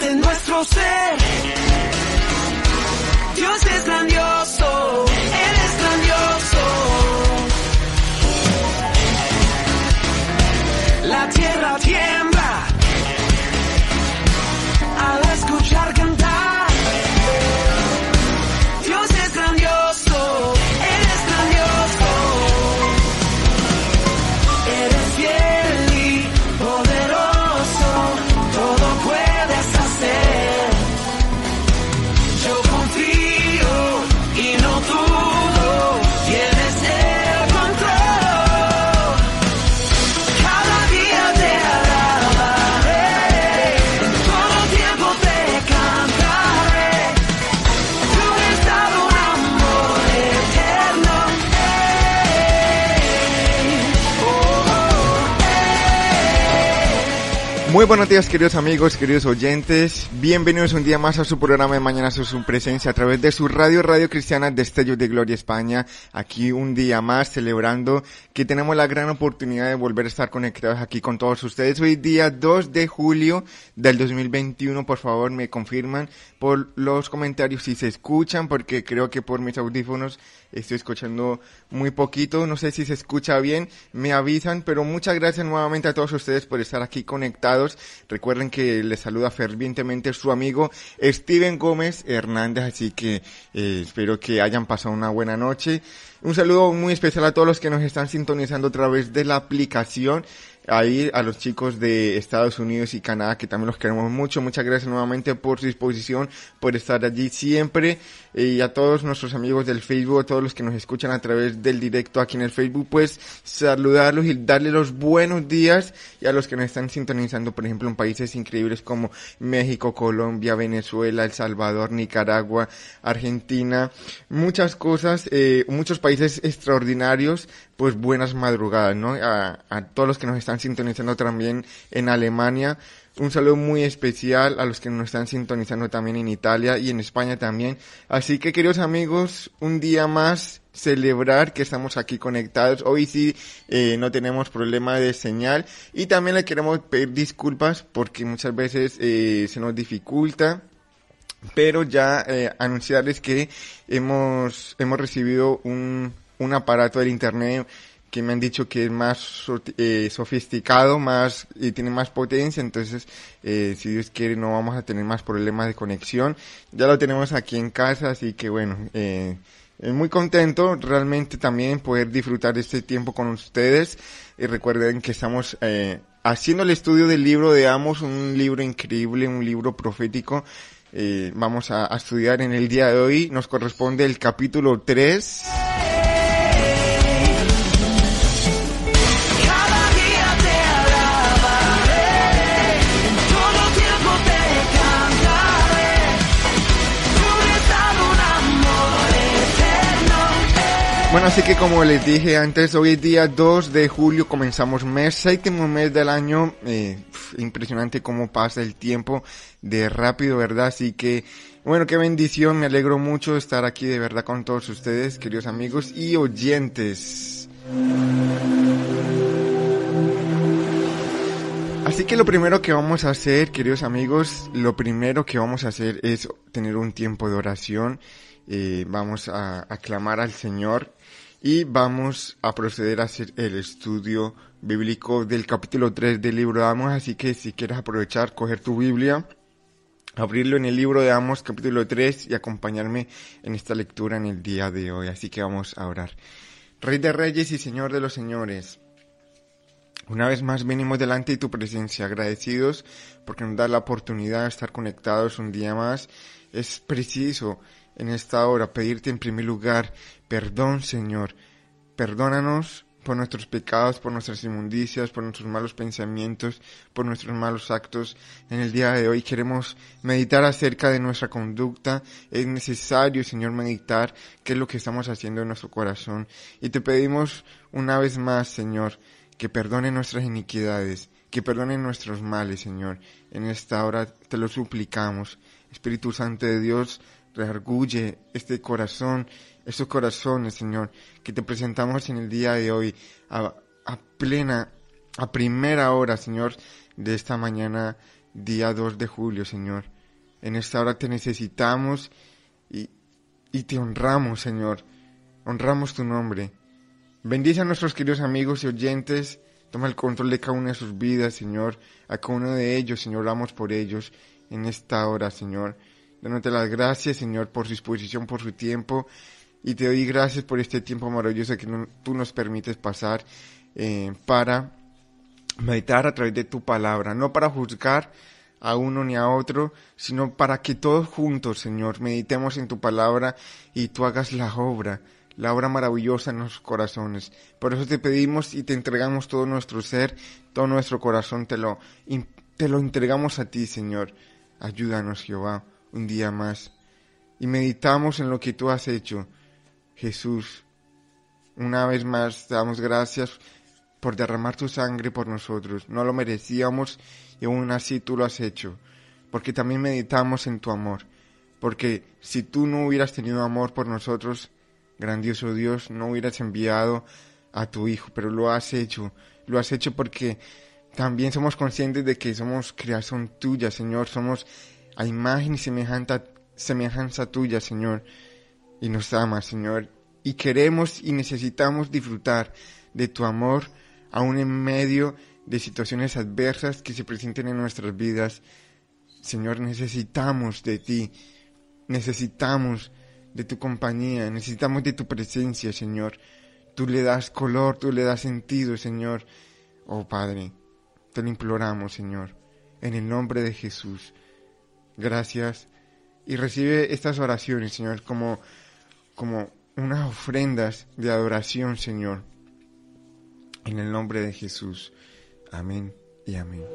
en nuestro ser. Dios es grandioso, Muy buenos días queridos amigos, queridos oyentes, bienvenidos un día más a su programa de Mañana a su presencia a través de su radio Radio Cristiana Destellos de Gloria España, aquí un día más celebrando que tenemos la gran oportunidad de volver a estar conectados aquí con todos ustedes. Hoy día 2 de julio del 2021, por favor me confirman por los comentarios si se escuchan, porque creo que por mis audífonos estoy escuchando muy poquito, no sé si se escucha bien, me avisan, pero muchas gracias nuevamente a todos ustedes por estar aquí conectados. Recuerden que les saluda fervientemente su amigo Steven Gómez Hernández, así que eh, espero que hayan pasado una buena noche. Un saludo muy especial a todos los que nos están sintonizando a través de la aplicación ahí a los chicos de Estados Unidos y Canadá que también los queremos mucho. Muchas gracias nuevamente por su disposición, por estar allí siempre. Y a todos nuestros amigos del Facebook, a todos los que nos escuchan a través del directo aquí en el Facebook, pues saludarlos y darles los buenos días. Y a los que nos están sintonizando, por ejemplo, en países increíbles como México, Colombia, Venezuela, El Salvador, Nicaragua, Argentina, muchas cosas, eh, muchos países extraordinarios pues buenas madrugadas, ¿no? A, a, todos los que nos están sintonizando también en Alemania. Un saludo muy especial a los que nos están sintonizando también en Italia y en España también. Así que queridos amigos, un día más celebrar que estamos aquí conectados. Hoy sí eh, no tenemos problema de señal y también le queremos pedir disculpas porque muchas veces eh, se nos dificulta pero ya eh, anunciarles que hemos, hemos recibido un, un aparato del internet que me han dicho que es más eh, sofisticado, más y tiene más potencia, entonces eh, si Dios quiere no vamos a tener más problemas de conexión. Ya lo tenemos aquí en casa, así que bueno, eh, muy contento realmente también poder disfrutar de este tiempo con ustedes. Y recuerden que estamos eh, haciendo el estudio del libro de Amos, un libro increíble, un libro profético. Eh, vamos a, a estudiar en el día de hoy. Nos corresponde el capítulo 3. Bueno, así que como les dije antes, hoy es día 2 de julio, comenzamos mes, séptimo mes del año. Eh, impresionante cómo pasa el tiempo de rápido, ¿verdad? Así que, bueno, qué bendición, me alegro mucho de estar aquí de verdad con todos ustedes, queridos amigos y oyentes. Así que lo primero que vamos a hacer, queridos amigos, lo primero que vamos a hacer es tener un tiempo de oración. Eh, vamos a aclamar al Señor y vamos a proceder a hacer el estudio bíblico del capítulo 3 del libro de Amos. Así que si quieres aprovechar, coger tu Biblia, abrirlo en el libro de Amos capítulo 3 y acompañarme en esta lectura en el día de hoy. Así que vamos a orar. Rey de Reyes y Señor de los Señores. Una vez más venimos delante de tu presencia, agradecidos porque nos da la oportunidad de estar conectados un día más. Es preciso en esta hora pedirte en primer lugar perdón, Señor. Perdónanos por nuestros pecados, por nuestras inmundicias, por nuestros malos pensamientos, por nuestros malos actos. En el día de hoy queremos meditar acerca de nuestra conducta. Es necesario, Señor, meditar qué es lo que estamos haciendo en nuestro corazón. Y te pedimos una vez más, Señor, que perdone nuestras iniquidades, que perdone nuestros males, Señor. En esta hora te lo suplicamos. Espíritu Santo de Dios, reargulle este corazón, estos corazones, Señor, que te presentamos en el día de hoy a, a plena, a primera hora, Señor, de esta mañana día 2 de julio, Señor. En esta hora te necesitamos y, y te honramos, Señor. Honramos tu nombre. Bendice a nuestros queridos amigos y oyentes. Toma el control de cada una de sus vidas, Señor. A cada uno de ellos, Señor, oramos por ellos en esta hora, Señor. Dándote las gracias, Señor, por su disposición, por su tiempo. Y te doy gracias por este tiempo maravilloso que tú nos permites pasar eh, para meditar a través de tu palabra. No para juzgar a uno ni a otro, sino para que todos juntos, Señor, meditemos en tu palabra y tú hagas la obra, la obra maravillosa en nuestros corazones. Por eso te pedimos y te entregamos todo nuestro ser, todo nuestro corazón, te lo, te lo entregamos a ti, Señor. Ayúdanos, Jehová, un día más. Y meditamos en lo que tú has hecho, Jesús. Una vez más, damos gracias por derramar tu sangre por nosotros. No lo merecíamos y aún así tú lo has hecho. Porque también meditamos en tu amor. Porque si tú no hubieras tenido amor por nosotros, grandioso Dios, no hubieras enviado a tu Hijo, pero lo has hecho. Lo has hecho porque también somos conscientes de que somos creación tuya, Señor. Somos a imagen y semejanza, tuya, Señor. Y nos amas, Señor. Y queremos y necesitamos disfrutar de tu amor aún en medio de situaciones adversas que se presenten en nuestras vidas. Señor, necesitamos de ti, necesitamos de tu compañía, necesitamos de tu presencia, Señor. Tú le das color, tú le das sentido, Señor. Oh Padre, te lo imploramos, Señor, en el nombre de Jesús. Gracias. Y recibe estas oraciones, Señor, como, como unas ofrendas de adoración, Señor. En el nombre de Jesús. Amén y amén.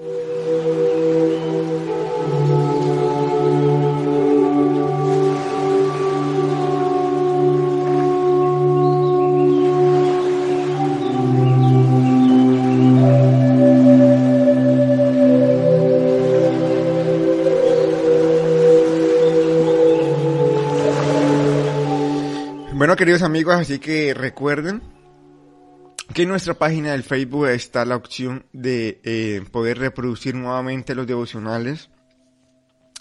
Amigos, así que recuerden que en nuestra página del Facebook está la opción de eh, poder reproducir nuevamente los devocionales.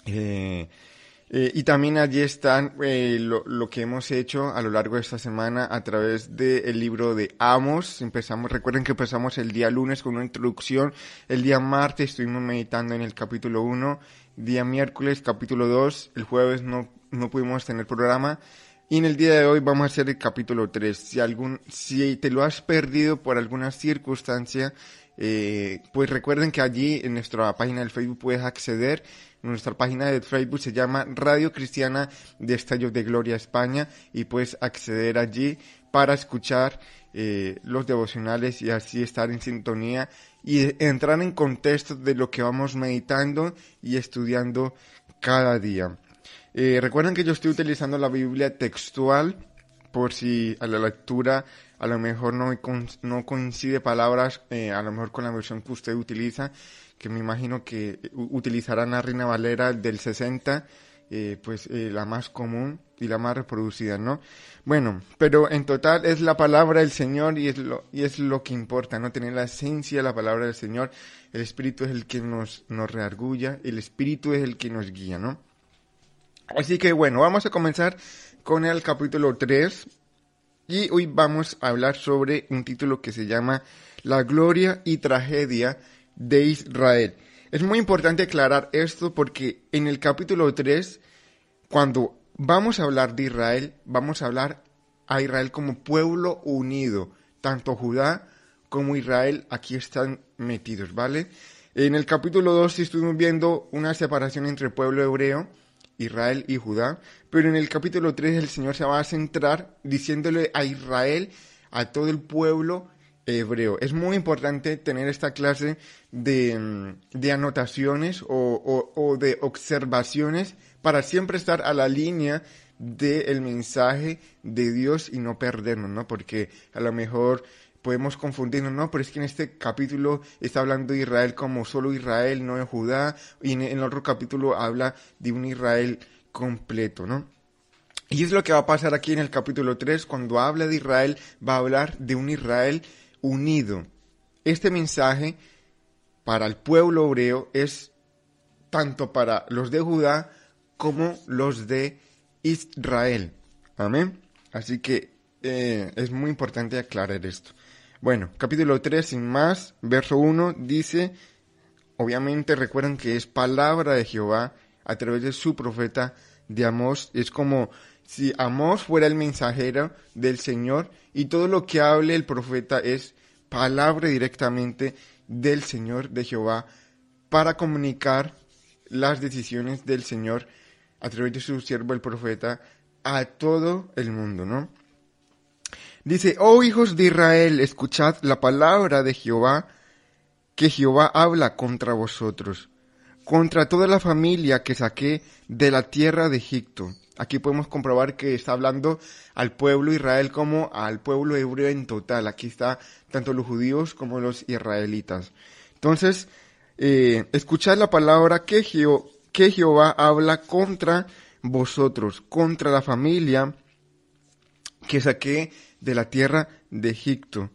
Eh, eh, y también allí están eh, lo, lo, que hemos hecho a lo largo de esta semana a través del libro de Amos. Empezamos, recuerden que empezamos el día lunes con una introducción. El día martes estuvimos meditando en el capítulo 1. Día miércoles capítulo 2. El jueves no, no pudimos tener programa. Y en el día de hoy vamos a hacer el capítulo 3. Si, algún, si te lo has perdido por alguna circunstancia, eh, pues recuerden que allí en nuestra página del Facebook puedes acceder. Nuestra página de Facebook se llama Radio Cristiana de Estallos de Gloria España y puedes acceder allí para escuchar eh, los devocionales y así estar en sintonía y entrar en contexto de lo que vamos meditando y estudiando cada día. Eh, recuerden que yo estoy utilizando la Biblia textual por si a la lectura a lo mejor no, no coincide palabras, eh, a lo mejor con la versión que usted utiliza, que me imagino que utilizarán la Reina Valera del 60, eh, pues eh, la más común y la más reproducida, ¿no? Bueno, pero en total es la palabra del Señor y es lo, y es lo que importa, ¿no? Tener la esencia de la palabra del Señor. El Espíritu es el que nos, nos reargulla, el Espíritu es el que nos guía, ¿no? Así que bueno, vamos a comenzar con el capítulo 3 y hoy vamos a hablar sobre un título que se llama La gloria y tragedia de Israel. Es muy importante aclarar esto porque en el capítulo 3, cuando vamos a hablar de Israel, vamos a hablar a Israel como pueblo unido, tanto Judá como Israel aquí están metidos, ¿vale? En el capítulo 2 estuvimos viendo una separación entre pueblo hebreo, Israel y Judá, pero en el capítulo 3 el Señor se va a centrar diciéndole a Israel, a todo el pueblo hebreo. Es muy importante tener esta clase de, de anotaciones o, o, o, de observaciones para siempre estar a la línea del mensaje de Dios y no perdernos, ¿no? Porque a lo mejor podemos confundirnos, no, pero es que en este capítulo está hablando de Israel como solo Israel, no de Judá, y en el otro capítulo habla de un Israel completo, ¿no? Y es lo que va a pasar aquí en el capítulo 3, cuando habla de Israel, va a hablar de un Israel unido. Este mensaje para el pueblo hebreo es tanto para los de Judá como los de Israel. Amén. Así que eh, es muy importante aclarar esto. Bueno, capítulo 3, sin más, verso 1 dice, obviamente recuerden que es palabra de Jehová a través de su profeta de Amós. Es como si Amós fuera el mensajero del Señor y todo lo que hable el profeta es palabra directamente del Señor de Jehová para comunicar las decisiones del Señor a través de su siervo el profeta a todo el mundo, ¿no? Dice, oh hijos de Israel, escuchad la palabra de Jehová, que Jehová habla contra vosotros, contra toda la familia que saqué de la tierra de Egipto. Aquí podemos comprobar que está hablando al pueblo Israel como al pueblo hebreo en total. Aquí está tanto los judíos como los israelitas. Entonces, eh, escuchad la palabra que, que Jehová habla contra vosotros, contra la familia que saqué de la tierra de Egipto.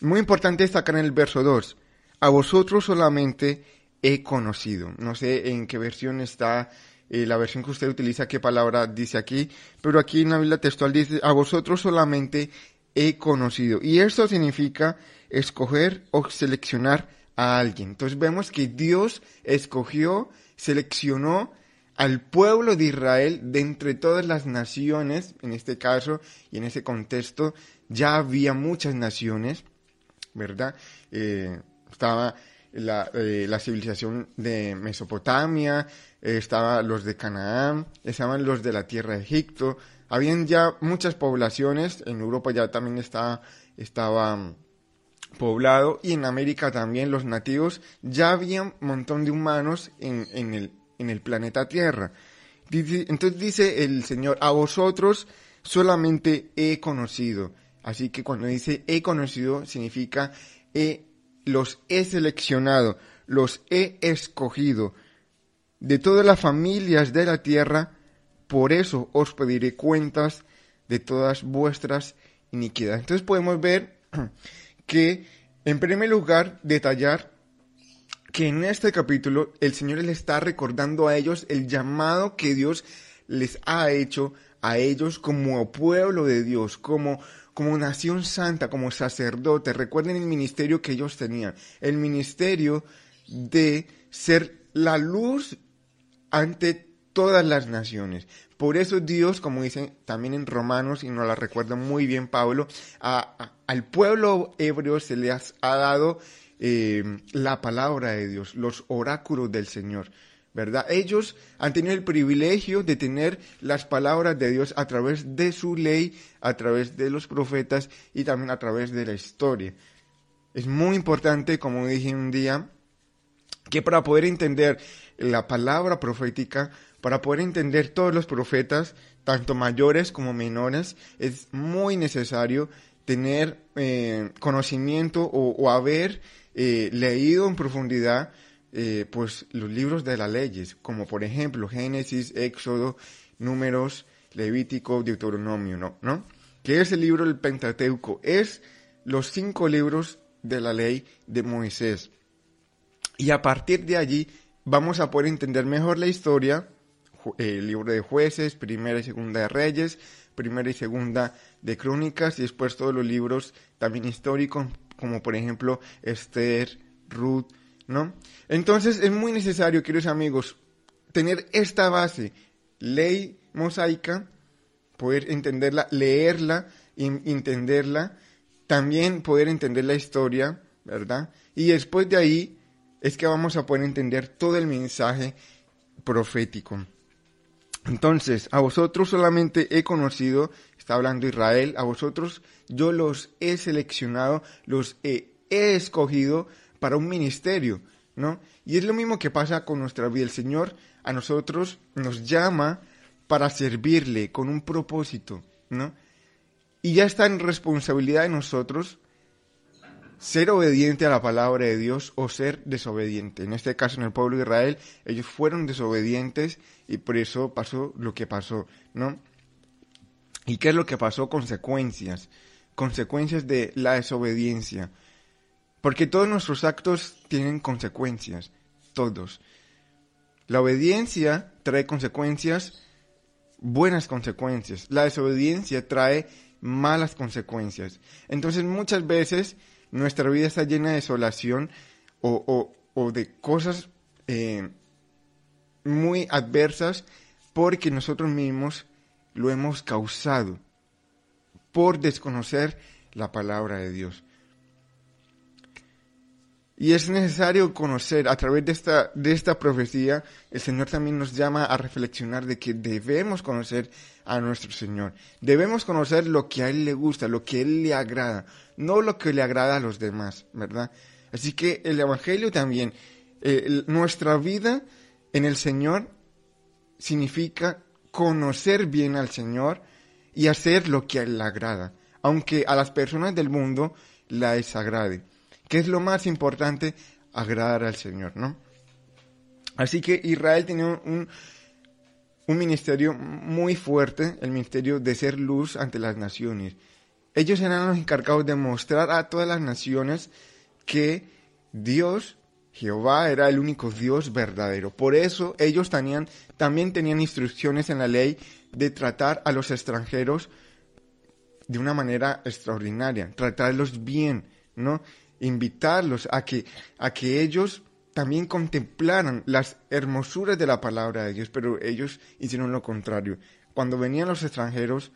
Muy importante destacar en el verso 2. A vosotros solamente he conocido. No sé en qué versión está eh, la versión que usted utiliza, qué palabra dice aquí, pero aquí en la Biblia textual dice, a vosotros solamente he conocido. Y esto significa escoger o seleccionar a alguien. Entonces vemos que Dios escogió, seleccionó al pueblo de Israel de entre todas las naciones, en este caso y en ese contexto, ya había muchas naciones, ¿verdad? Eh, estaba la, eh, la, civilización de Mesopotamia, eh, estaban los de Canaán, estaban los de la tierra de Egipto, habían ya muchas poblaciones, en Europa ya también está, estaba mm, poblado y en América también los nativos, ya había un montón de humanos en, en el, en el planeta Tierra. Entonces dice el Señor, a vosotros solamente he conocido. Así que cuando dice he conocido significa he, los he seleccionado, los he escogido de todas las familias de la tierra, por eso os pediré cuentas de todas vuestras iniquidades. Entonces podemos ver que, en primer lugar, detallar que en este capítulo el Señor les está recordando a ellos el llamado que Dios les ha hecho a ellos como pueblo de Dios, como, como nación santa, como sacerdote. Recuerden el ministerio que ellos tenían, el ministerio de ser la luz ante todas las naciones. Por eso Dios, como dice también en Romanos, y nos la recuerda muy bien Pablo, al pueblo hebreo se les ha dado eh, la palabra de Dios, los oráculos del Señor. ¿verdad? Ellos han tenido el privilegio de tener las palabras de Dios a través de su ley, a través de los profetas y también a través de la historia. Es muy importante, como dije un día, que para poder entender la palabra profética, para poder entender todos los profetas, tanto mayores como menores, es muy necesario tener eh, conocimiento o, o haber eh, leído en profundidad eh, pues los libros de las leyes, como por ejemplo Génesis, Éxodo, Números, Levítico, Deuteronomio, ¿no? ¿no? Que es el libro del Pentateuco, es los cinco libros de la ley de Moisés. Y a partir de allí vamos a poder entender mejor la historia, el libro de jueces, primera y segunda de reyes, primera y segunda de crónicas y después todos los libros también históricos como por ejemplo Esther, Ruth, ¿no? Entonces es muy necesario, queridos amigos, tener esta base, ley mosaica, poder entenderla, leerla, entenderla, también poder entender la historia, ¿verdad? Y después de ahí es que vamos a poder entender todo el mensaje profético. Entonces, a vosotros solamente he conocido, está hablando Israel, a vosotros yo los he seleccionado, los he, escogido para un ministerio, ¿no? Y es lo mismo que pasa con nuestra vida. El Señor a nosotros nos llama para servirle con un propósito, ¿no? Y ya está en responsabilidad de nosotros ser obediente a la palabra de Dios o ser desobediente. En este caso, en el pueblo de Israel, ellos fueron desobedientes y por eso pasó lo que pasó, ¿no? ¿Y qué es lo que pasó? Consecuencias. Consecuencias de la desobediencia. Porque todos nuestros actos tienen consecuencias. Todos. La obediencia trae consecuencias, buenas consecuencias. La desobediencia trae malas consecuencias. Entonces muchas veces nuestra vida está llena de desolación o, de cosas eh, muy adversas porque nosotros mismos lo hemos causado por desconocer la palabra de Dios. Y es necesario conocer, a través de esta, de esta profecía, el Señor también nos llama a reflexionar de que debemos conocer a nuestro Señor. Debemos conocer lo que a Él le gusta, lo que Él le agrada, no lo que le agrada a los demás, ¿verdad? Así que el Evangelio también, eh, nuestra vida en el Señor significa conocer bien al Señor y hacer lo que le agrada, aunque a las personas del mundo la desagrade. ¿Qué es lo más importante? Agradar al Señor, ¿no? Así que Israel tenía un, un ministerio muy fuerte, el ministerio de ser luz ante las naciones. Ellos eran los encargados de mostrar a todas las naciones que Dios, Jehová, era el único Dios verdadero. Por eso ellos tenían, también tenían instrucciones en la ley de tratar a los extranjeros de una manera extraordinaria, tratarlos bien, ¿no? invitarlos a que, a que ellos también contemplaran las hermosuras de la palabra de Dios, pero ellos hicieron lo contrario. Cuando venían los extranjeros,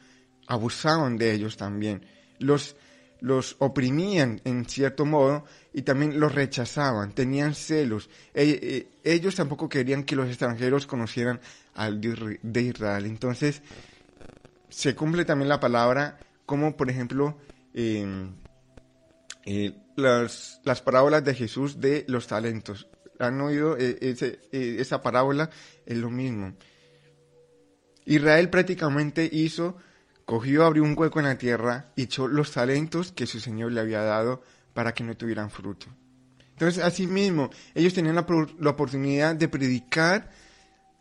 abusaban de ellos también, los, los oprimían en cierto modo y también los rechazaban, tenían celos. E, e, ellos tampoco querían que los extranjeros conocieran al Dios de Israel. Entonces, se cumple también la palabra como, por ejemplo, eh, las, las parábolas de Jesús de los talentos. ¿Han oído eh, eh, esa parábola? Es lo mismo. Israel prácticamente hizo, cogió, abrió un hueco en la tierra y echó los talentos que su Señor le había dado para que no tuvieran fruto. Entonces, asimismo, ellos tenían la, la oportunidad de predicar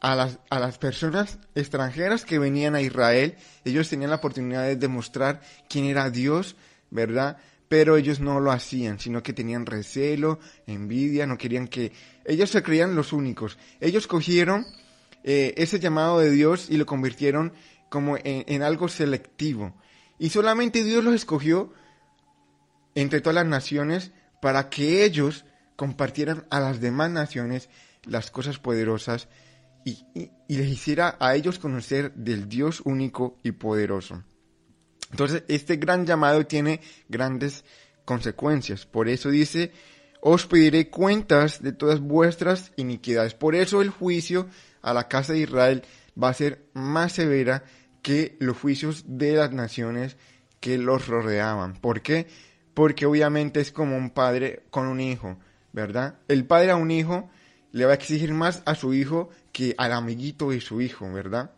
a las, a las, personas extranjeras que venían a Israel. Ellos tenían la oportunidad de demostrar quién era Dios, ¿verdad? pero ellos no lo hacían, sino que tenían recelo, envidia, no querían que... Ellos se creían los únicos. Ellos cogieron eh, ese llamado de Dios y lo convirtieron como en, algo selectivo. Y solamente Dios los escogió entre todas las naciones para que ellos compartieran a las demás naciones las cosas poderosas y, y les hiciera a ellos conocer del Dios único y poderoso. Entonces, este gran llamado tiene grandes consecuencias. Por eso dice, os pediré cuentas de todas vuestras iniquidades. Por eso el juicio a la casa de Israel va a ser más severa que los juicios de las naciones que los rodeaban. ¿Por qué? Porque obviamente es como un padre con un hijo, ¿verdad? El padre a un hijo le va a exigir más a su hijo que al amiguito de su hijo, ¿verdad?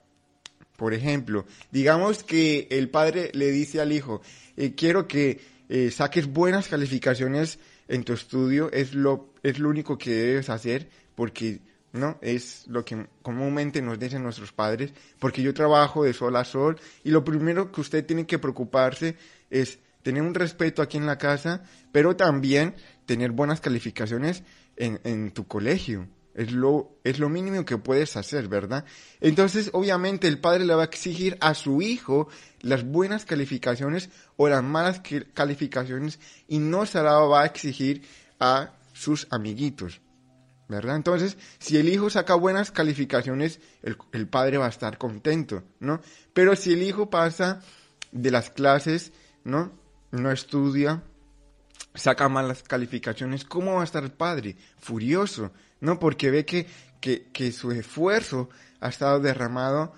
Por ejemplo, digamos que el padre le dice al hijo, eh, quiero que eh, saques buenas calificaciones en tu estudio, es lo, es lo único que debes hacer, porque ¿no? Es lo que comúnmente nos dicen nuestros padres, porque yo trabajo de sol a sol y lo primero que usted tiene que preocuparse es tener un respeto aquí en la casa, pero también tener buenas calificaciones en, en tu colegio. Es lo, es lo mínimo que puedes hacer, ¿verdad? Entonces, obviamente, el padre le va a exigir a su hijo las buenas calificaciones o las malas calificaciones y no se la va a exigir a sus amiguitos, Entonces, si el hijo saca buenas calificaciones, el, padre va a estar contento, ¿no? Pero si el hijo pasa de las clases, ¿no? No estudia, saca malas calificaciones, ¿cómo va a estar el padre? Furioso, ¿no? Porque ve que, que, su esfuerzo ha estado derramado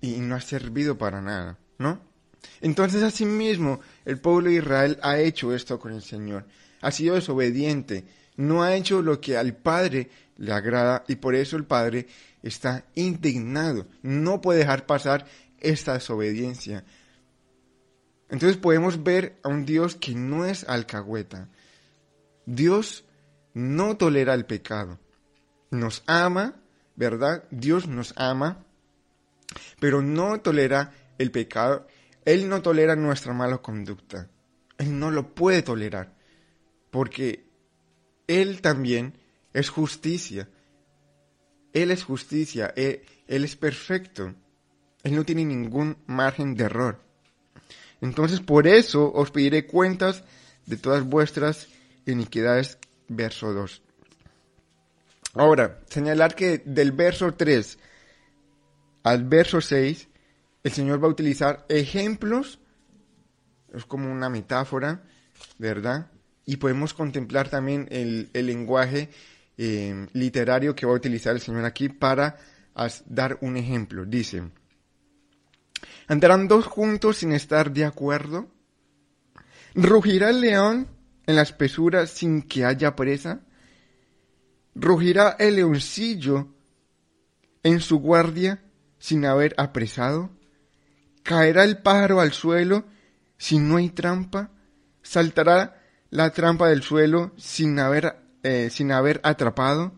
y no ha servido para nada, ¿no? Entonces, asimismo, el pueblo de Israel ha hecho esto con el Señor. Ha sido desobediente, no ha hecho lo que al Padre le agrada y por eso el Padre está indignado. No puede dejar pasar esta desobediencia. Entonces podemos ver a un Dios que no es alcahueta. Dios no tolera el pecado. Nos ama, ¿verdad? Dios nos ama, pero no tolera el pecado. Él no tolera nuestra mala conducta. Él no lo puede tolerar, porque Él también es justicia. Él es justicia, Él, Él es perfecto. Él no tiene ningún margen de error. Entonces por eso os pediré cuentas de todas vuestras iniquidades. Verso 2. Ahora, señalar que del verso 3 al verso 6, el Señor va a utilizar ejemplos, es como una metáfora, ¿verdad? Y podemos contemplar también el, lenguaje eh, literario que va a utilizar el Señor aquí para dar un ejemplo. Dice, ¿andarán dos juntos sin estar de acuerdo? ¿Rugirá el león en la espesura sin que haya presa? ¿Rugirá el leoncillo en su guardia sin haber apresado? ¿Caerá el pájaro al suelo si no hay trampa? ¿Saltará la trampa del suelo sin haber, eh, sin haber atrapado?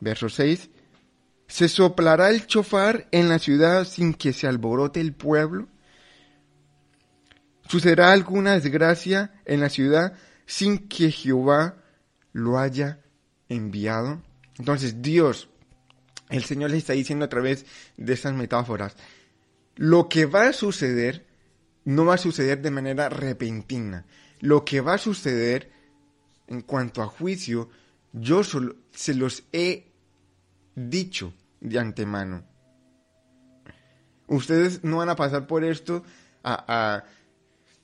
Verso 6. ¿Se soplará el chofar en la ciudad sin que se alborote el pueblo? ¿Sucederá alguna desgracia en la ciudad sin que Jehová lo haya enviado? Entonces Dios, el Señor le está diciendo a través de estas metáforas, lo que va a suceder no va a suceder de manera repentina. Lo que va a suceder en cuanto a juicio, yo solo- se los he dicho de antemano. Ustedes no van a pasar por esto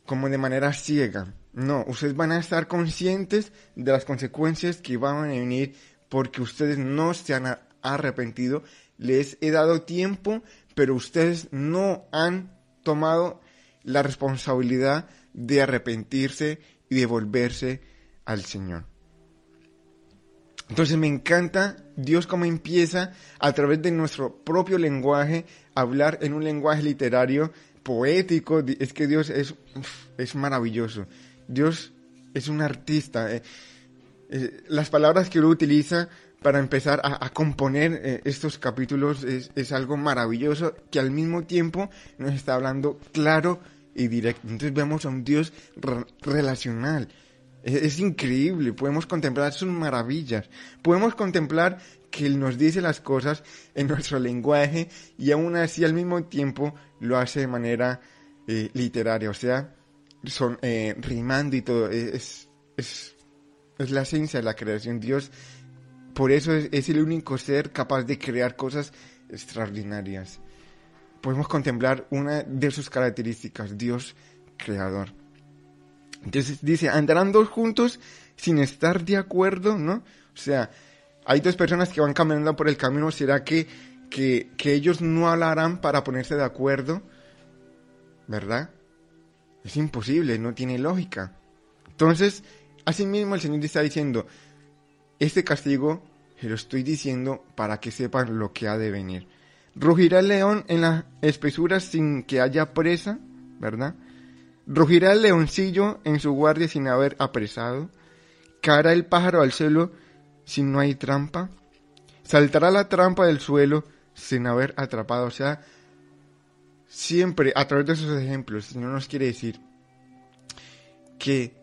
como de manera ciega. No, ustedes van a estar conscientes de las consecuencias que van a venir porque ustedes no se han arrepentido. Les he dado tiempo, pero ustedes no han tomado la responsabilidad de arrepentirse y de volverse al Señor. Entonces me encanta Dios cómo empieza a través de nuestro propio lenguaje hablar en un lenguaje literario, poético. Es que Dios es, es maravilloso. Dios es un artista. eh. Eh, las palabras que Él utiliza para empezar a, a componer eh, estos capítulos es, es algo maravilloso que al mismo tiempo nos está hablando claro y directo. Entonces vemos a un Dios re- relacional. Es, es increíble, podemos contemplar sus maravillas, podemos contemplar que Él nos dice las cosas en nuestro lenguaje y aún así al mismo tiempo lo hace de manera eh, literaria, o sea, son eh, rimando y todo. Es, es, es la esencia de la creación. Dios, por eso es, es el único ser capaz de crear cosas extraordinarias. Podemos contemplar una de sus características, Dios creador. Entonces dice, andarán dos juntos sin estar de acuerdo, ¿no? O sea, hay dos personas que van caminando por el camino, ¿será que, que, que ellos no hablarán para ponerse de acuerdo? ¿Verdad? Es imposible, no tiene lógica. Entonces, asimismo el Señor está diciendo, este castigo se lo estoy diciendo para que sepan lo que ha de venir. Rugirá el león en las espesuras sin que haya presa, ¿verdad? Rugirá el leoncillo en su guardia sin haber apresado. Caerá el pájaro al suelo si no hay trampa. Saltará la trampa del suelo sin haber atrapado. O sea, siempre a través de esos ejemplos, el Señor nos quiere decir que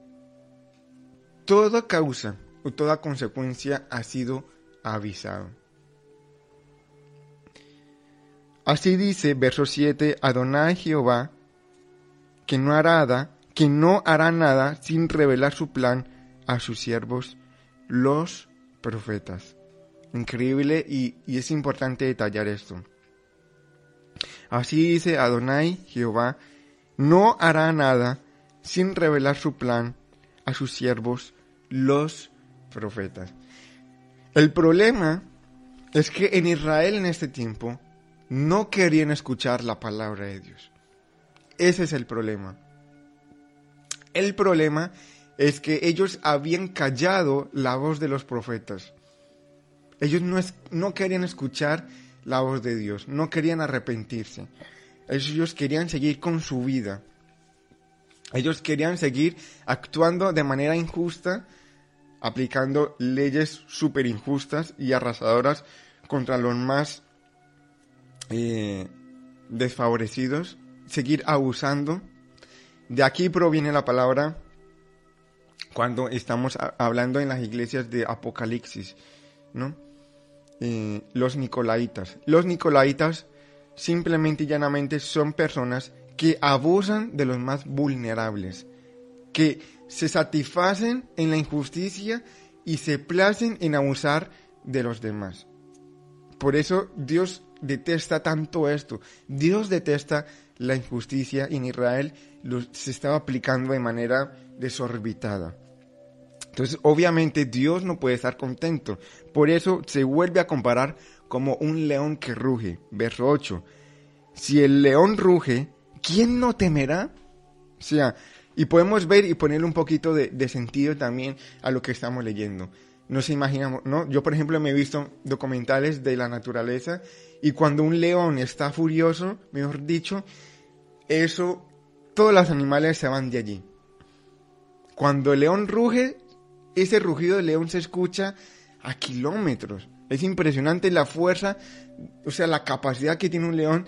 toda causa o toda consecuencia ha sido avisado. Así dice, verso 7, Adonai Jehová, que no hará nada, que no hará nada sin revelar su plan a sus siervos, los profetas. Increíble y, y es importante detallar esto. Así dice Adonai Jehová, no hará nada sin revelar su plan a sus siervos, los profetas. El problema es que en Israel en este tiempo no querían escuchar la palabra de Dios. Ese es el problema. El problema es que ellos habían callado la voz de los profetas. Ellos no, es- no querían escuchar la voz de Dios, no querían arrepentirse. Ellos querían seguir con su vida. Ellos querían seguir actuando de manera injusta, aplicando leyes súper injustas y arrasadoras contra los más eh, desfavorecidos, seguir abusando. De aquí proviene la palabra cuando estamos hablando en las iglesias de Apocalipsis, ¿no? eh, los nicolaitas. Los nicolaitas simplemente y llanamente son personas que abusan de los más vulnerables, que se satisfacen en la injusticia y se placen en abusar de los demás. Por eso Dios detesta tanto esto. Dios detesta la injusticia y en Israel se estaba aplicando de manera desorbitada. Entonces, obviamente Dios no puede estar contento. Por eso se vuelve a comparar como un león que ruge. Verso 8. Si el león ruge, ¿quién no temerá? O sea, y podemos ver y ponerle un poquito de, de sentido también a lo que estamos leyendo. No se imaginamos, ¿no? Yo, por ejemplo, me he visto documentales de la naturaleza y cuando un león está furioso, mejor dicho, eso, todos los animales se van de allí. Cuando el león ruge, ese rugido del león se escucha a kilómetros. Es impresionante la fuerza, o sea, la capacidad que tiene un león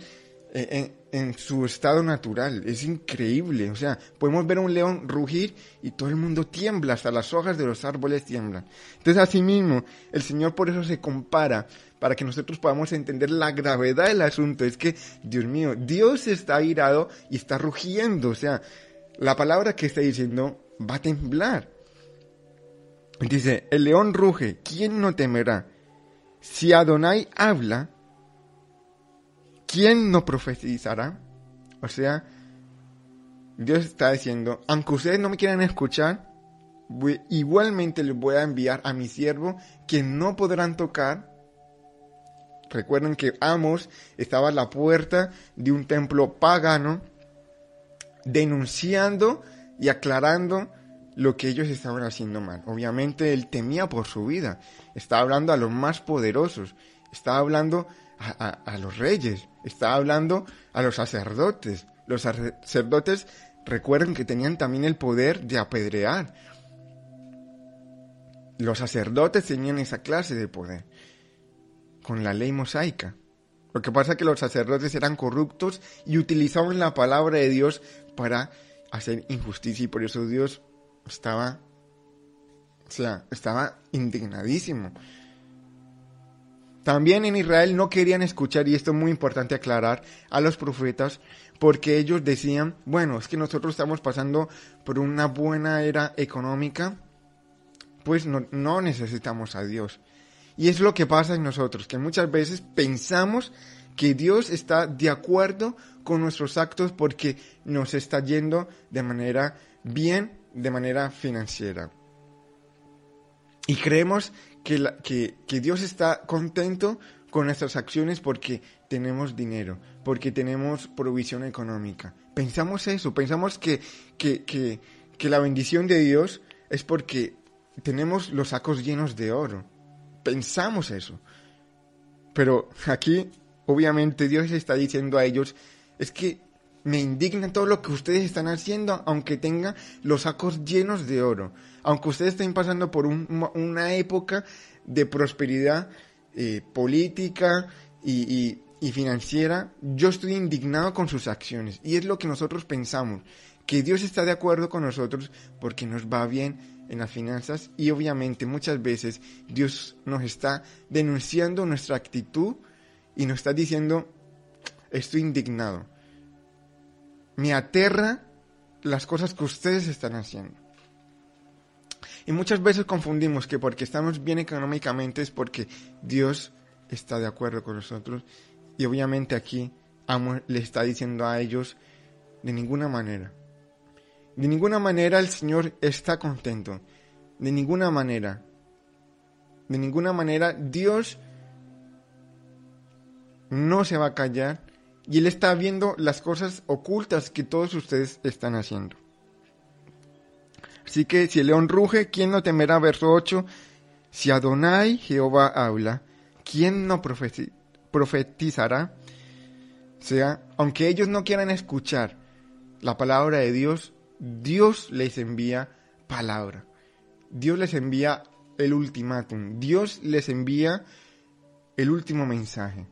en, en, su estado natural. Es increíble. O sea, podemos ver un león rugir y todo el mundo tiembla, hasta las hojas de los árboles tiemblan. Entonces, asimismo, el Señor por eso se compara, para que nosotros podamos entender la gravedad del asunto. Es que, Dios mío, Dios está airado y está rugiendo. O sea, la palabra que está diciendo va a temblar. Dice, el león ruge, ¿quién no temerá? Si Adonai habla, ¿quién no profetizará? O sea, Dios está diciendo, aunque ustedes no me quieran escuchar, igualmente les voy a enviar a mi siervo que no podrán tocar. Recuerden que Amos estaba a la puerta de un templo pagano, denunciando y aclarando lo que ellos estaban haciendo mal. Obviamente él temía por su vida. Estaba hablando a los más poderosos. Estaba hablando a, los reyes. Estaba hablando a los sacerdotes. Los sacerdotes recuerden que tenían también el poder de apedrear. Los sacerdotes tenían esa clase de poder con la ley mosaica. Lo que pasa es que los sacerdotes eran corruptos y utilizaban la palabra de Dios para hacer injusticia y por eso Dios estaba, o sea, estaba indignadísimo. También en Israel no querían escuchar, y esto es muy importante aclarar, a los profetas, porque ellos decían, bueno, es que nosotros estamos pasando por una buena era económica, pues no, no necesitamos a Dios. Y es lo que pasa en nosotros, que muchas veces pensamos que Dios está de acuerdo con nuestros actos porque nos está yendo de manera bien de manera financiera. Y creemos que, que, Dios está contento con nuestras acciones porque tenemos dinero, porque tenemos provisión económica. Pensamos eso, pensamos que, que, que, la bendición de Dios es porque tenemos los sacos llenos de oro. Pensamos eso. Pero aquí, obviamente, Dios está diciendo a ellos, es que me indigna todo lo que ustedes están haciendo, aunque tenga los sacos llenos de oro. Aunque ustedes estén pasando por una época de prosperidad eh, política y, y financiera, yo estoy indignado con sus acciones. Y es lo que nosotros pensamos, que Dios está de acuerdo con nosotros porque nos va bien en las finanzas y obviamente muchas veces Dios nos está denunciando nuestra actitud y nos está diciendo, estoy indignado me aterra las cosas que ustedes están haciendo. Y muchas veces confundimos que porque estamos bien económicamente es porque Dios está de acuerdo con nosotros. Y obviamente aquí Amo le está diciendo a ellos de ninguna manera. De ninguna manera el Señor está contento. De ninguna manera. De ninguna manera Dios no se va a callar y Él está viendo las cosas ocultas que todos ustedes están haciendo. Así que si el león ruge, ¿quién no temerá? Verso 8. Si Adonai Jehová habla, ¿quién no profetizará? O sea, aunque ellos no quieran escuchar la palabra de Dios, Dios les envía palabra. Dios les envía el ultimátum. Dios les envía el último mensaje.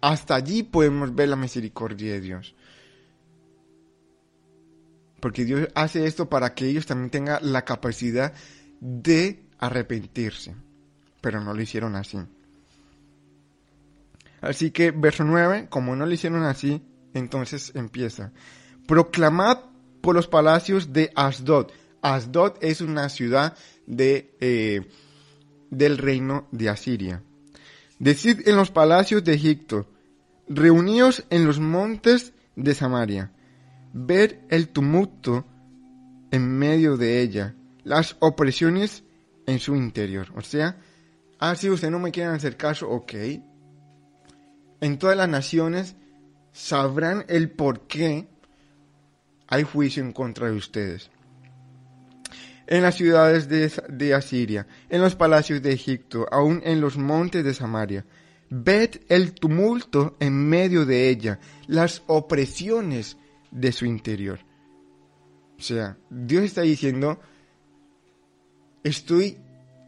Hasta allí podemos ver la misericordia de Dios. Porque Dios hace esto para que ellos también tengan la capacidad de arrepentirse. Pero no lo hicieron así. Así que verso 9, como no lo hicieron así, entonces empieza. Proclamad por los palacios de Asdod. Asdod es una ciudad de, eh, del reino de Asiria. Decid en los palacios de Egipto, reuníos en los montes de Samaria, ver el tumulto en medio de ella, las opresiones en su interior. O sea, ah, si ustedes no me quieren hacer caso, ok. En todas las naciones sabrán el por qué hay juicio en contra de ustedes. En las ciudades de, Asiria, en los palacios de Egipto, aún en los montes de Samaria, ved el tumulto en medio de ella, las opresiones de su interior. O sea, Dios está diciendo, estoy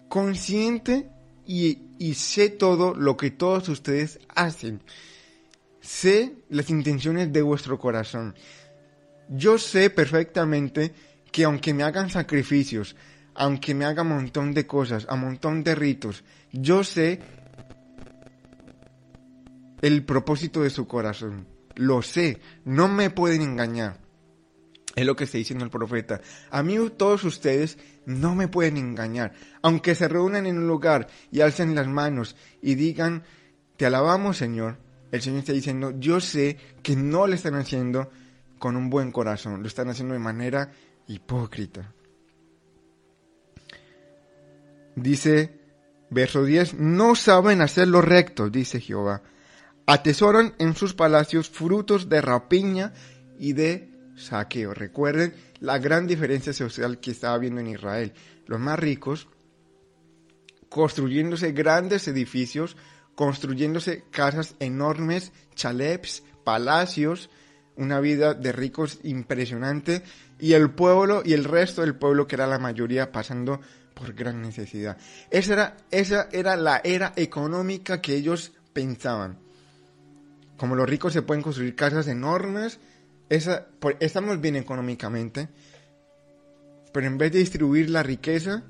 consciente y, sé todo lo que todos ustedes hacen. Sé las intenciones de vuestro corazón. Yo sé perfectamente que aunque me hagan sacrificios, aunque me hagan un montón de cosas, a montón de ritos, yo sé el propósito de su corazón. Lo sé, no me pueden engañar. Es lo que está diciendo el profeta. A mí todos ustedes no me pueden engañar. Aunque se reúnan en un lugar y alcen las manos y digan, te alabamos Señor, el Señor está diciendo, yo sé que no lo están haciendo con un buen corazón, lo están haciendo de manera hipócrita. Dice, verso 10, no saben hacer lo recto, dice Jehová. Atesoran en sus palacios frutos de rapiña y de saqueo. Recuerden la gran diferencia social que estaba viendo en Israel. Los más ricos construyéndose grandes edificios, construyéndose casas enormes, chalets, palacios, una vida de ricos impresionante y el pueblo y el resto del pueblo que era la mayoría pasando por gran necesidad. Esa era, esa era la era económica que ellos pensaban. Como los ricos se pueden construir casas enormes, esa, estamos bien económicamente, pero en vez de distribuir la riqueza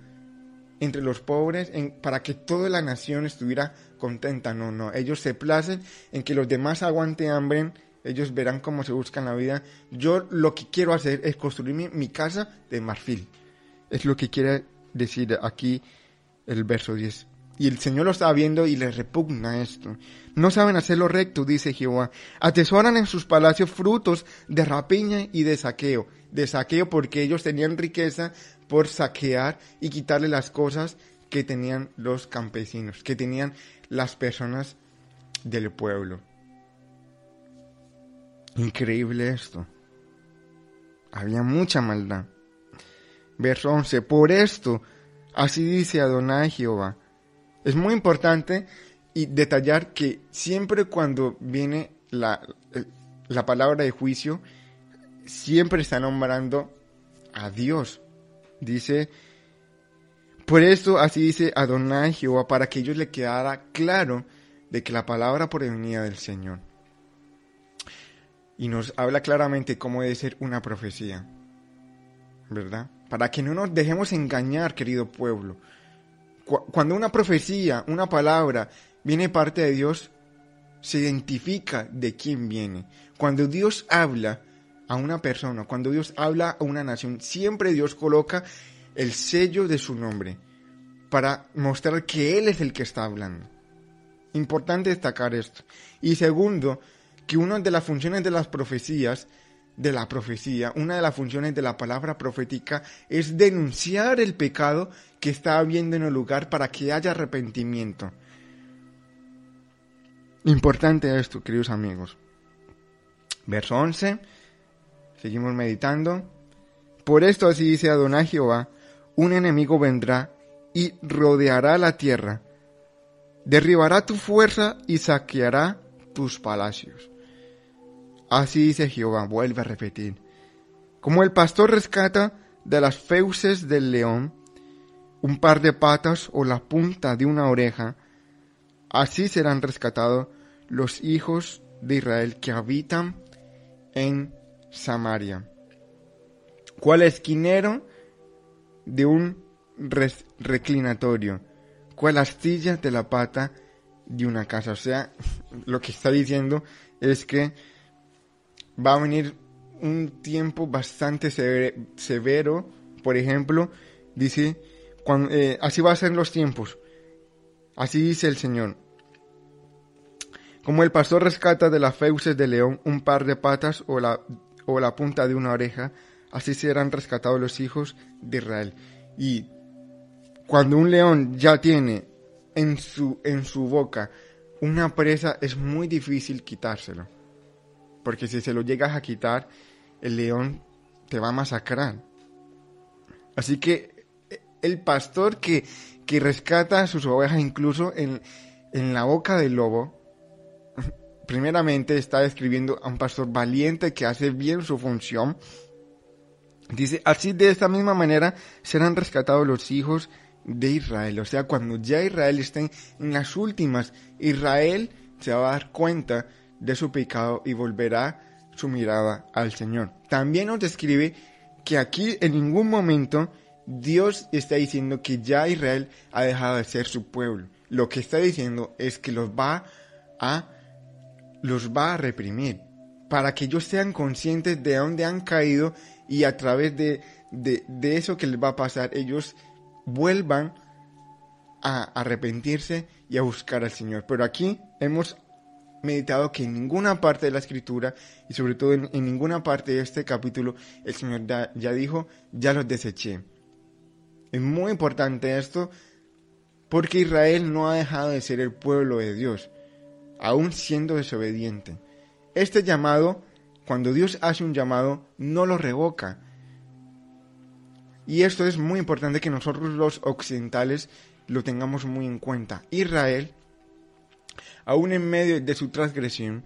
entre los pobres para que toda la nación estuviera contenta, no, no, ellos se placen en que los demás aguanten hambre, ellos verán cómo se buscan la vida. Yo lo que quiero hacer es construir mi, mi casa de marfil. Es lo que quiere decir aquí el verso 10. Y el Señor lo está viendo y le repugna esto. No saben hacer lo recto, dice Jehová. Atesoran en sus palacios frutos de rapiña y de saqueo. De saqueo porque ellos tenían riqueza por saquear y quitarle las cosas que tenían los campesinos, que tenían las personas del pueblo. Increíble esto. Había mucha maldad. Verso 11. Por esto, así dice Adonai Jehová. Es muy importante y detallar que siempre cuando viene la, la palabra de juicio, siempre está nombrando a Dios. Dice, por esto así dice Adonai Jehová, para que ellos le quedara claro de que la palabra provenía del Señor. Y nos habla claramente cómo debe ser una profecía. ¿Verdad? Para que no nos dejemos engañar, querido pueblo. Cuando una profecía, una palabra, viene parte de Dios, se identifica de quién viene. Cuando Dios habla a una persona, cuando Dios habla a una nación, siempre Dios coloca el sello de su nombre para mostrar que Él es el que está hablando. Importante destacar esto. Y segundo, que una de las funciones de las profecías, de la profecía, una de las funciones de la palabra profética es denunciar el pecado que está habiendo en el lugar para que haya arrepentimiento. Importante esto, queridos amigos. Verso 11. Seguimos meditando. Por esto así dice Adonai Jehová, un enemigo vendrá y rodeará la tierra, derribará tu fuerza y saqueará tus palacios. Así dice Jehová, vuelve a repetir. Como el pastor rescata de las fauces del león un par de patas o la punta de una oreja, así serán rescatados los hijos de Israel que habitan en Samaria. Cual esquinero de un reclinatorio, cual astilla de la pata de una casa. O sea, lo que está diciendo es que va a venir un tiempo bastante severo, por ejemplo, dice, cuando, eh, así va a ser los tiempos, así dice el Señor. Como el pastor rescata de las fauces del león un par de patas o la, o la punta de una oreja, así serán rescatados los hijos de Israel. Y cuando un león ya tiene en su, en su boca una presa, es muy difícil quitárselo. Porque si se lo llegas a quitar, el león te va a masacrar. Así que el pastor que, que rescata a sus ovejas incluso en, en la boca del lobo, primeramente está describiendo a un pastor valiente que hace bien su función. Dice, así de esta misma manera serán rescatados los hijos de Israel. O sea, cuando ya Israel esté en las últimas, Israel se va a dar cuenta de su pecado y volverá su mirada al Señor. También nos describe que aquí en ningún momento Dios está diciendo que ya Israel ha dejado de ser su pueblo. Lo que está diciendo es que los va a los va a reprimir para que ellos sean conscientes de dónde han caído y a través de, de, de eso que les va a pasar ellos vuelvan a arrepentirse y a buscar al Señor. Pero aquí hemos meditado que en ninguna parte de la escritura y sobre todo en, ninguna parte de este capítulo el Señor ya dijo, ya los deseché. Es muy importante esto porque Israel no ha dejado de ser el pueblo de Dios, aún siendo desobediente. Este llamado, cuando Dios hace un llamado, no lo revoca. Y esto es muy importante que nosotros los occidentales lo tengamos muy en cuenta. Israel aún en medio de su transgresión,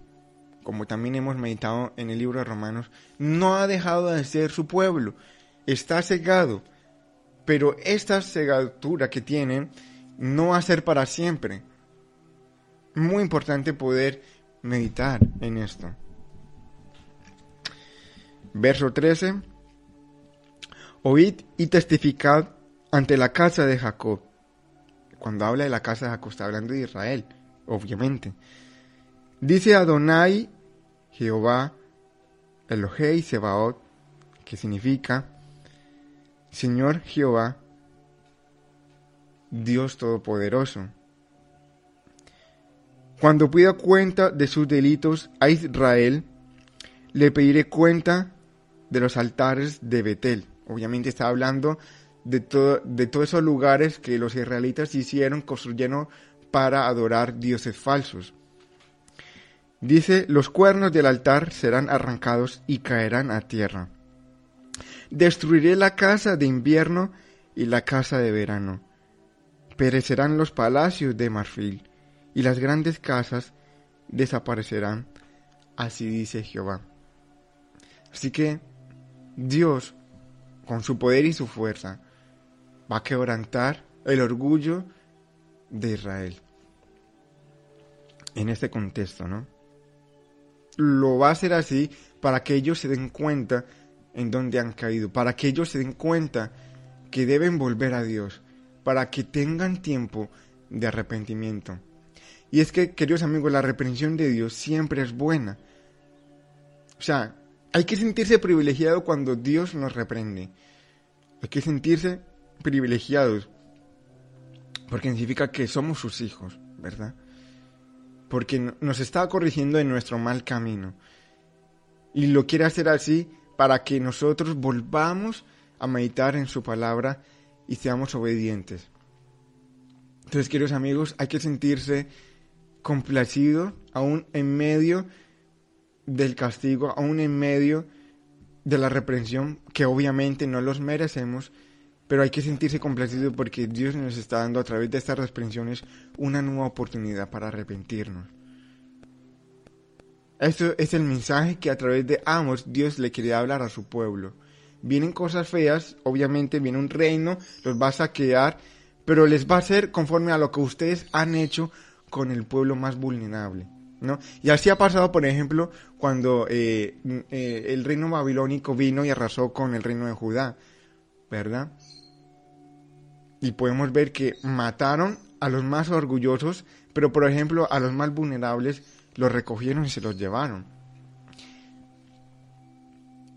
como también hemos meditado en el libro de Romanos, no ha dejado de ser su pueblo, está cegado, pero esta cegadura que tienen no va a ser para siempre. Muy importante poder meditar en esto. Verso 13. Oíd y testificad ante la casa de Jacob. Cuando habla de la casa de Jacob está hablando de Israel obviamente. Dice Adonai, Jehová, Elohei Sebaot, que significa Señor Jehová, Dios Todopoderoso. Cuando pida cuenta de sus delitos a Israel, le pediré cuenta de los altares de Betel. Obviamente está hablando de, todo, de todos esos lugares que los israelitas hicieron, construyeron para adorar dioses falsos. Dice, los cuernos del altar serán arrancados y caerán a tierra. Destruiré la casa de invierno y la casa de verano. Perecerán los palacios de marfil y las grandes casas desaparecerán. Así dice Jehová. Así que Dios, con su poder y su fuerza, va a quebrantar el orgullo de Israel en este contexto, ¿no? Lo va a hacer así para que ellos se den cuenta en dónde han caído, para que ellos se den cuenta que deben volver a Dios, para que tengan tiempo de arrepentimiento. Y es que, queridos amigos, la reprensión de Dios siempre es buena. O sea, hay que sentirse privilegiado cuando Dios nos reprende. Hay que sentirse privilegiados porque significa que somos sus hijos, ¿verdad? Porque nos está corrigiendo en nuestro mal camino. Y lo quiere hacer así para que nosotros volvamos a meditar en su palabra y seamos obedientes. Entonces, queridos amigos, hay que sentirse complacido aún en medio del castigo, aún en medio de la reprensión, que obviamente no los merecemos, pero hay que sentirse complacido porque Dios nos está dando a través de estas reprensiones una nueva oportunidad para arrepentirnos. Esto es el mensaje que a través de Amos Dios le quería hablar a su pueblo. Vienen cosas feas, obviamente viene un reino, los va a saquear, pero les va a hacer conforme a lo que ustedes han hecho con el pueblo más vulnerable. ¿no? Y así ha pasado, por ejemplo, cuando eh, eh, el reino babilónico vino y arrasó con el reino de Judá, ¿verdad? Y podemos ver que mataron a los más orgullosos, pero por ejemplo a los más vulnerables los recogieron y se los llevaron.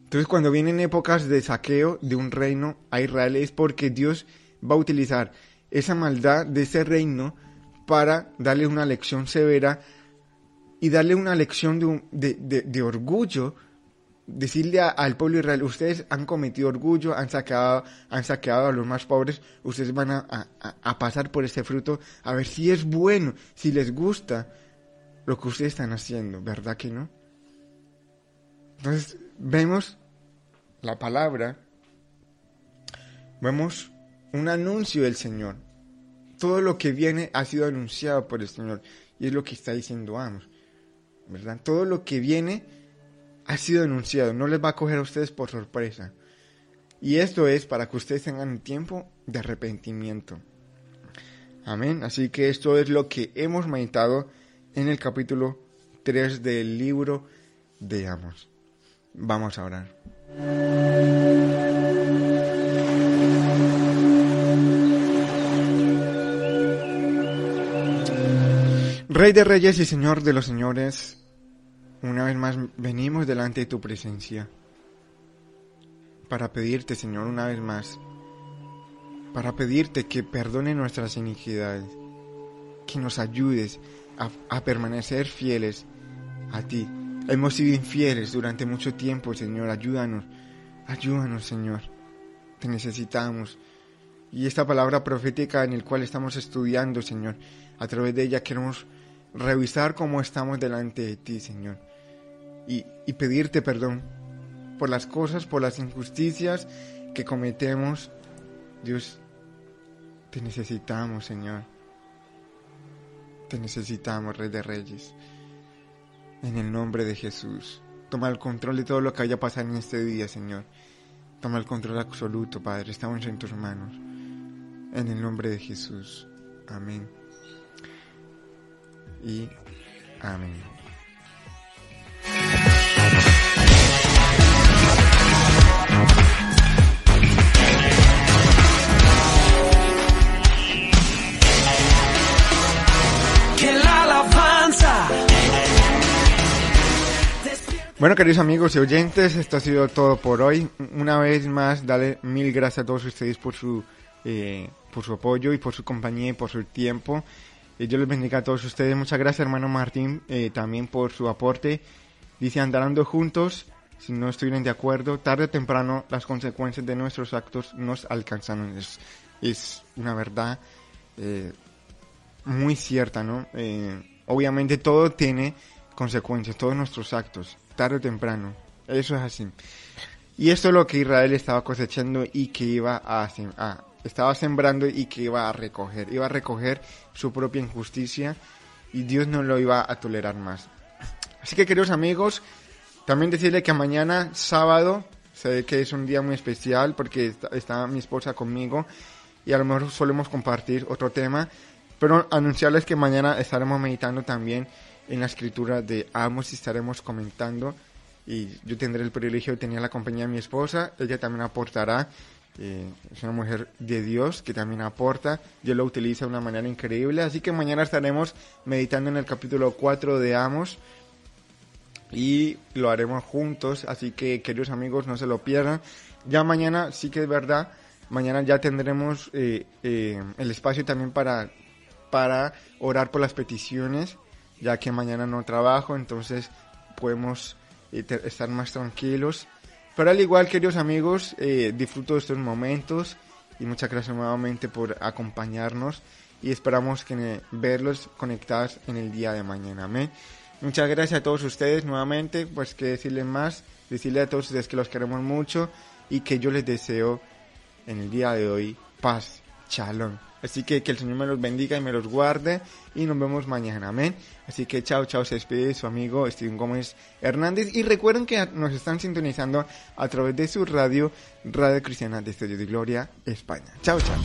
Entonces cuando vienen épocas de saqueo de un reino a Israel es porque Dios va a utilizar esa maldad de ese reino para darle una lección severa y darle una lección de, un- de- de- de orgullo, decirle al pueblo Israel, ustedes han cometido orgullo, han saqueado, han saqueado a los más pobres, ustedes van a, a- a pasar por este fruto a ver si es bueno, si les gusta lo que ustedes están haciendo, ¿verdad que no? Entonces vemos la palabra, vemos un anuncio del Señor. Todo lo que viene ha sido anunciado por el Señor y es lo que está diciendo Amos, ¿verdad? Todo lo que viene ha sido anunciado, no les va a coger a ustedes por sorpresa. Y esto es para que ustedes tengan tiempo de arrepentimiento. Amén. Así que esto es lo que hemos meditado en el capítulo 3 del libro de Amos. Vamos a orar. Rey de reyes y Señor de los señores, una vez más venimos delante de tu presencia para pedirte, Señor, una vez más, para pedirte que perdone nuestras iniquidades, que nos ayudes a, a permanecer fieles a ti. Hemos sido infieles durante mucho tiempo, Señor, ayúdanos, ayúdanos, Señor, te necesitamos. Y esta palabra profética en el cual estamos estudiando, Señor, a través de ella queremos revisar cómo estamos delante de ti, Señor, y, pedirte perdón por las cosas, por las injusticias que cometemos. Dios, te necesitamos, Señor. Te necesitamos, Rey de Reyes. En el nombre de Jesús. Toma el control de todo lo que haya pasado en este día, Señor. Toma el control absoluto, Padre. Estamos en tus manos. En el nombre de Jesús. Amén. Y amén. Bueno, queridos amigos y oyentes, esto ha sido todo por hoy. Una vez más, darle mil gracias a todos ustedes por su, eh, por su apoyo y por su compañía y por su tiempo. Eh, Dios les bendiga a todos ustedes. Muchas gracias, hermano Martín, eh, también por su aporte. Dice, andando juntos, si no estuvieran de acuerdo, tarde o temprano las consecuencias de nuestros actos nos alcanzan. Es, es una verdad eh, muy cierta, ¿no? Eh, obviamente todo tiene consecuencias, todos nuestros actos, tarde o temprano. Eso es así. Y esto es lo que Israel estaba cosechando y que iba a, a- estaba sembrando y que iba a recoger. Iba a recoger su propia injusticia y Dios no lo iba a tolerar más. Así que queridos amigos, también decirle que mañana sábado, sé que es un día muy especial porque está, está mi esposa conmigo y a lo mejor solemos compartir otro tema, pero anunciarles que mañana estaremos meditando también en la escritura de Amos y estaremos comentando y yo tendré el privilegio de tener la compañía de mi esposa, ella también aportará, eh, es una mujer de Dios que también aporta, Dios lo utiliza de una manera increíble, así que mañana estaremos meditando en el capítulo 4 de Amos y lo haremos juntos, así que queridos amigos no se lo pierdan. Ya mañana sí que es verdad, mañana ya tendremos eh, eh, el espacio también para, para orar por las peticiones, ya que mañana no trabajo, entonces podemos eh, estar más tranquilos. Pero al igual, queridos amigos, eh, disfruto de estos momentos y muchas gracias nuevamente por acompañarnos y esperamos que eh, verlos conectados en el día de mañana. Amén. Muchas gracias a todos ustedes nuevamente, pues que decirles más, decirle a todos ustedes que los queremos mucho y que yo les deseo en el día de hoy paz, shalom. Así que que el Señor me los bendiga y me los guarde y nos vemos mañana. Amén. Así que chao, chao, se despide su amigo Steven Gómez Hernández y recuerden que nos están sintonizando a través de su radio, Radio Cristiana de Estudio de Gloria, España. Chao, chao.